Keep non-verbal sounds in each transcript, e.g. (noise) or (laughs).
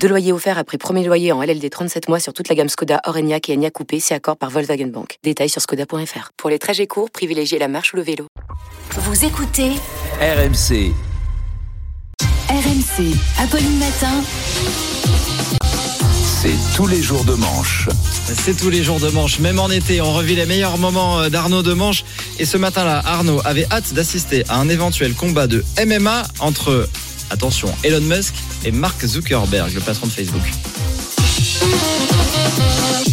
Deux loyers offerts après premier loyer en LLD 37 mois sur toute la gamme Skoda, Orenia et Enya Coupé, c'est accord par Volkswagen Bank. Détails sur skoda.fr. Pour les trajets courts, privilégiez la marche ou le vélo. Vous écoutez RMC. RMC, Apolline Matin. C'est tous les jours de manche. C'est tous les jours de manche, même en été. On revit les meilleurs moments euh, d'Arnaud de manche. Et ce matin-là, Arnaud avait hâte d'assister à un éventuel combat de MMA entre, attention, Elon Musk et Mark Zuckerberg, le patron de Facebook.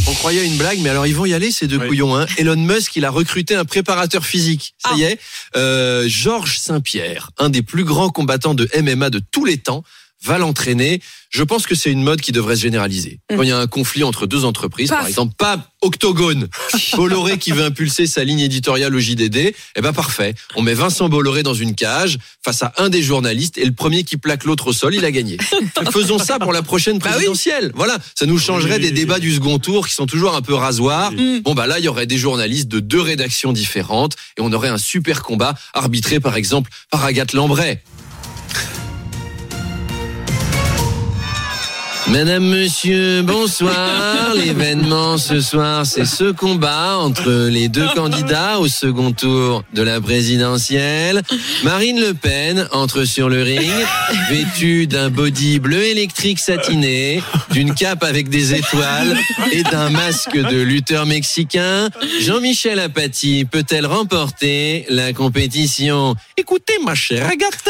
On croyait à une blague, mais alors ils vont y aller ces deux couillons. Hein. Elon Musk, il a recruté un préparateur physique. Ça y est, euh, Georges Saint-Pierre, un des plus grands combattants de MMA de tous les temps, va l'entraîner. Je pense que c'est une mode qui devrait se généraliser. Quand il y a un conflit entre deux entreprises, par exemple, pas Octogone, (laughs) Bolloré qui veut impulser sa ligne éditoriale au JDD, eh ben parfait. On met Vincent Bolloré dans une cage face à un des journalistes et le premier qui plaque l'autre au sol, il a gagné. (laughs) Faisons ça pour la prochaine présidentielle. Voilà, ça nous changerait des débats du second tour qui sont toujours un peu rasoirs. Bon bah là, il y aurait des journalistes de deux rédactions différentes et on aurait un super combat arbitré par exemple par Agathe Lambray. Madame, monsieur, bonsoir. (laughs) L'événement ce soir, c'est ce combat entre les deux candidats au second tour de la présidentielle. Marine Le Pen entre sur le ring, vêtue d'un body bleu électrique satiné, d'une cape avec des étoiles et d'un masque de lutteur mexicain. Jean-Michel Apathy peut-elle remporter la compétition? Écoutez, ma chère Agathe,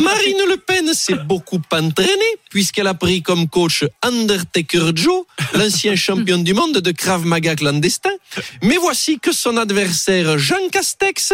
Marine Le Pen s'est beaucoup entraînée puisqu'elle a pris comme coach Undertaker Joe, l'ancien (laughs) champion du monde de Krav Maga clandestin. Mais voici que son adversaire Jean Castex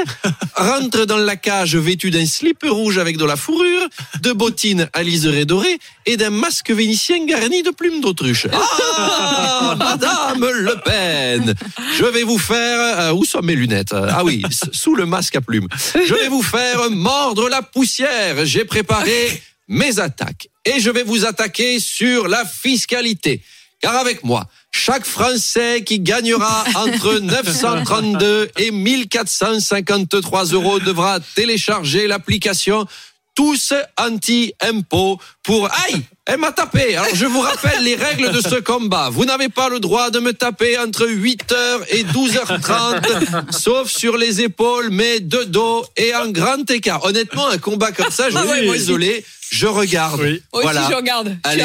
rentre dans la cage vêtu d'un slip rouge avec de la fourrure, de bottines à liseré doré et d'un masque vénitien garni de plumes d'autruche. Ah, (laughs) Madame Le Pen, je vais vous faire... euh, où sont mes lunettes? Ah oui, sous le masque à plumes. Je vais vous faire mordre la poussière. J'ai préparé mes attaques. Et je vais vous attaquer sur la fiscalité. Car avec moi, chaque Français qui gagnera entre (laughs) 932 et 1453 euros devra télécharger l'application tous anti-impôts pour... Aïe Elle m'a tapé Alors je vous rappelle les règles de ce combat. Vous n'avez pas le droit de me taper entre 8h et 12h30, sauf sur les épaules, mais de dos et en grand écart. Honnêtement, un combat comme ça, je Ah suis moi aussi. désolé, je regarde. Moi Voilà. aussi, je regarde. Allez.